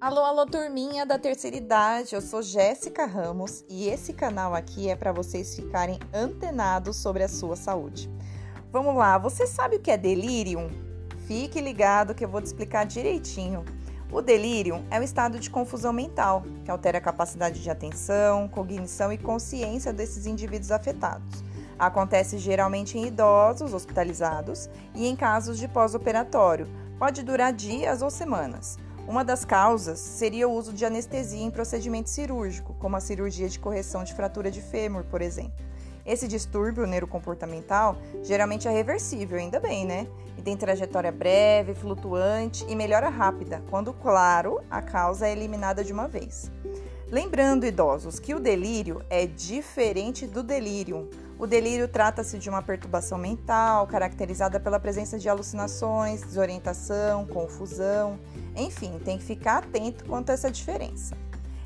Alô, alô, turminha da terceira idade. Eu sou Jéssica Ramos e esse canal aqui é para vocês ficarem antenados sobre a sua saúde. Vamos lá, você sabe o que é delírio? Fique ligado que eu vou te explicar direitinho. O delírio é um estado de confusão mental que altera a capacidade de atenção, cognição e consciência desses indivíduos afetados. Acontece geralmente em idosos hospitalizados e em casos de pós-operatório. Pode durar dias ou semanas. Uma das causas seria o uso de anestesia em procedimento cirúrgico, como a cirurgia de correção de fratura de fêmur, por exemplo. Esse distúrbio neurocomportamental geralmente é reversível, ainda bem, né? E tem trajetória breve, flutuante e melhora rápida, quando, claro, a causa é eliminada de uma vez. Lembrando, idosos, que o delírio é diferente do delírio. O delírio trata-se de uma perturbação mental caracterizada pela presença de alucinações, desorientação, confusão enfim, tem que ficar atento quanto a essa diferença.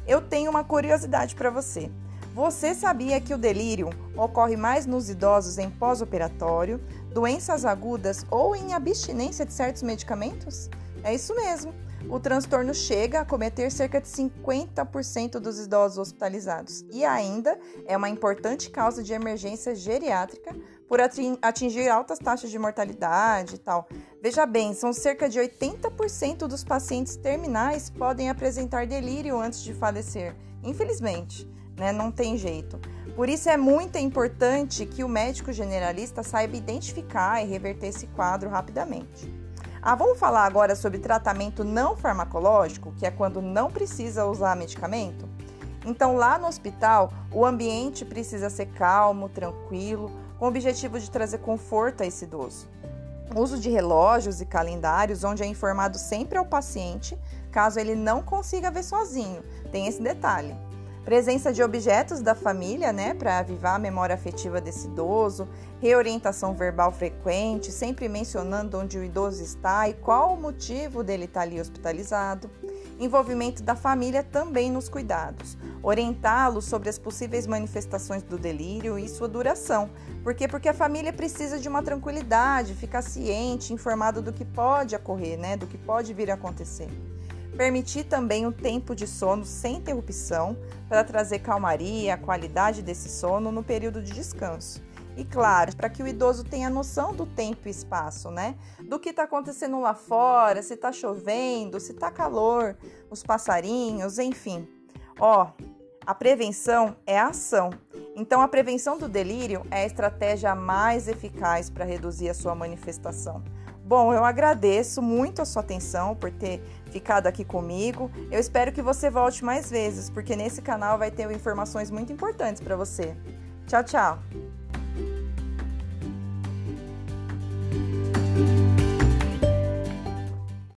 Eu tenho uma curiosidade para você. Você sabia que o delírio ocorre mais nos idosos em pós-operatório, doenças agudas ou em abstinência de certos medicamentos? É isso mesmo. O transtorno chega a cometer cerca de 50% dos idosos hospitalizados e ainda é uma importante causa de emergência geriátrica por atingir altas taxas de mortalidade e tal. Veja bem, são cerca de 80% dos pacientes terminais podem apresentar delírio antes de falecer. Infelizmente, né? Não tem jeito. Por isso é muito importante que o médico generalista saiba identificar e reverter esse quadro rapidamente. Ah, vamos falar agora sobre tratamento não farmacológico, que é quando não precisa usar medicamento? Então, lá no hospital, o ambiente precisa ser calmo, tranquilo, com o objetivo de trazer conforto a esse idoso. Uso de relógios e calendários, onde é informado sempre ao paciente, caso ele não consiga ver sozinho. Tem esse detalhe. Presença de objetos da família, né, para avivar a memória afetiva desse idoso, reorientação verbal frequente, sempre mencionando onde o idoso está e qual o motivo dele estar tá ali hospitalizado. Envolvimento da família também nos cuidados. Orientá-lo sobre as possíveis manifestações do delírio e sua duração. Por quê? Porque a família precisa de uma tranquilidade, ficar ciente, informado do que pode ocorrer, né, do que pode vir a acontecer. Permitir também um tempo de sono sem interrupção para trazer calmaria, a qualidade desse sono no período de descanso. E claro, para que o idoso tenha noção do tempo e espaço, né? Do que está acontecendo lá fora, se está chovendo, se está calor, os passarinhos, enfim. Ó, a prevenção é a ação. Então, a prevenção do delírio é a estratégia mais eficaz para reduzir a sua manifestação. Bom, eu agradeço muito a sua atenção por ter ficado aqui comigo. Eu espero que você volte mais vezes, porque nesse canal vai ter informações muito importantes para você. Tchau, tchau!